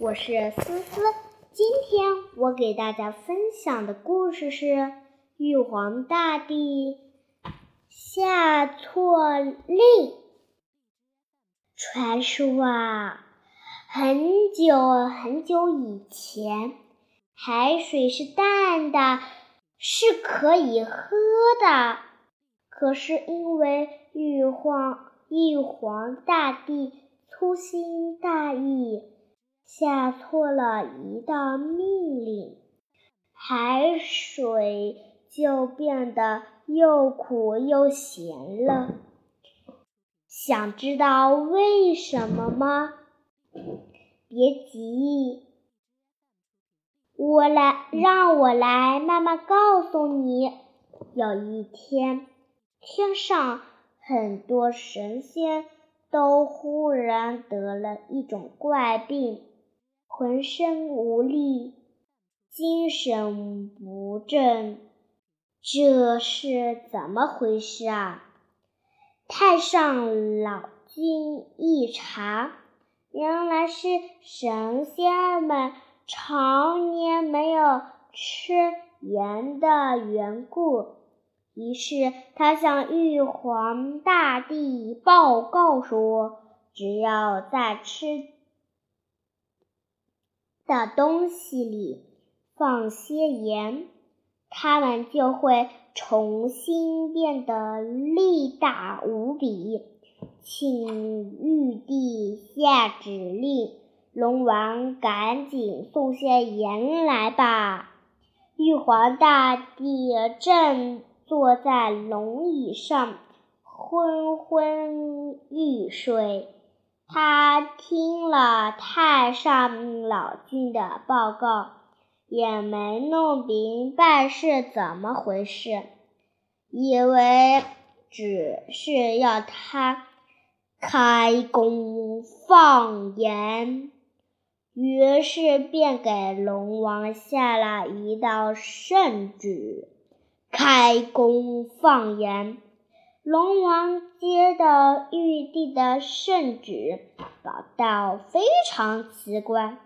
我是思思。今天我给大家分享的故事是玉皇大帝下错令。传说啊，很久很久以前，海水是淡的，是可以喝的。可是因为玉皇玉皇大帝粗心大意，下错了一道命令，海水就变得又苦又咸了。想知道为什么吗？别急，我来，让我来慢慢告诉你。有一天。天上很多神仙都忽然得了一种怪病，浑身无力，精神不振。这是怎么回事啊？太上老君一查，原来是神仙们常年没有吃盐的缘故。于是他向玉皇大帝报告说：“只要在吃的东西里放些盐，它们就会重新变得力大无比。请玉帝下指令，龙王赶紧送些盐来吧。”玉皇大帝正。坐在龙椅上，昏昏欲睡。他听了太上老君的报告，也没弄明白是怎么回事，以为只是要他开工放盐，于是便给龙王下了一道圣旨。开工放盐，龙王接到玉帝的圣旨，感到非常奇怪。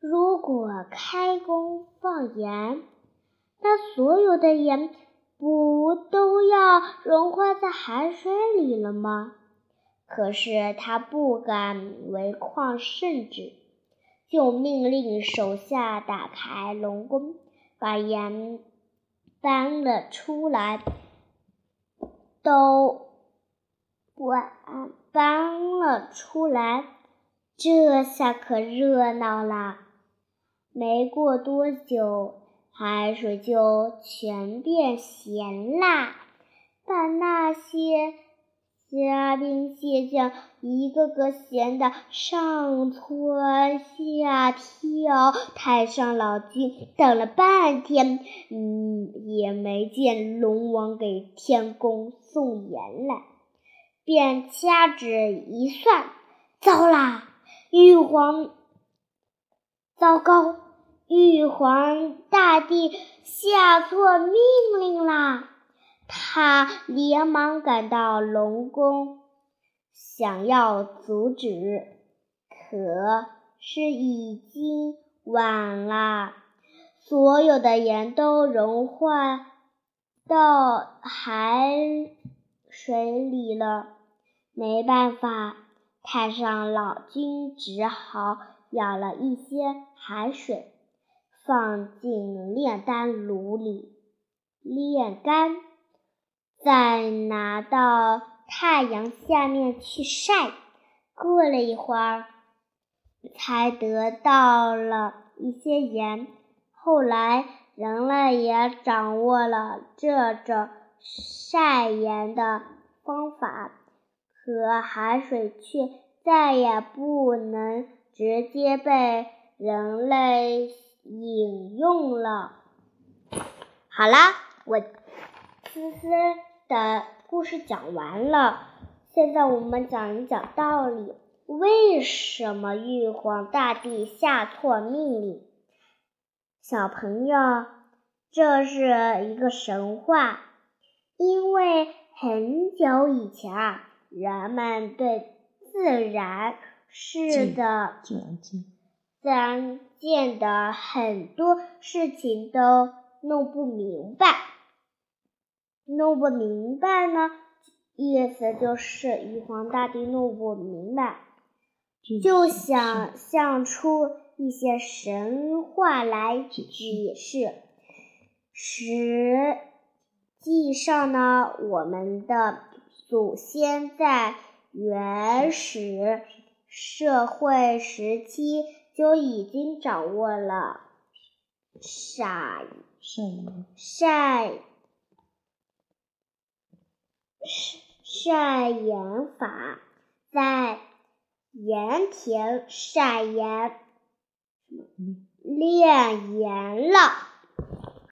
如果开工放盐，那所有的盐不都要融化在海水里了吗？可是他不敢违抗圣旨，就命令手下打开龙宫，把盐。搬了出来，都搬搬了出来，这下可热闹了。没过多久，海水就全变咸啦，把那些。虾兵蟹将一个个闲得上蹿下跳，太上老君等了半天，嗯，也没见龙王给天宫送盐来，便掐指一算，糟啦！玉皇，糟糕！玉皇大帝下错命令啦！他连忙赶到龙宫，想要阻止，可是已经晚了。所有的盐都融化到海水里了，没办法，太上老君只好舀了一些海水，放进炼丹炉里炼干。再拿到太阳下面去晒，过了一会儿，才得到了一些盐。后来，人类也掌握了这种晒盐的方法，可海水却再也不能直接被人类饮用了。好啦，我思思。的故事讲完了，现在我们讲一讲道理。为什么玉皇大帝下错命令？小朋友，这是一个神话。因为很久以前啊，人们对自然是的，自然界的很多事情都弄不明白。弄不明白呢，意思就是玉皇大帝弄不明白，就想象出一些神话来解释。实际上呢，我们的祖先在原始社会时期就已经掌握了善善。善晒盐法，在盐田晒盐，炼盐了。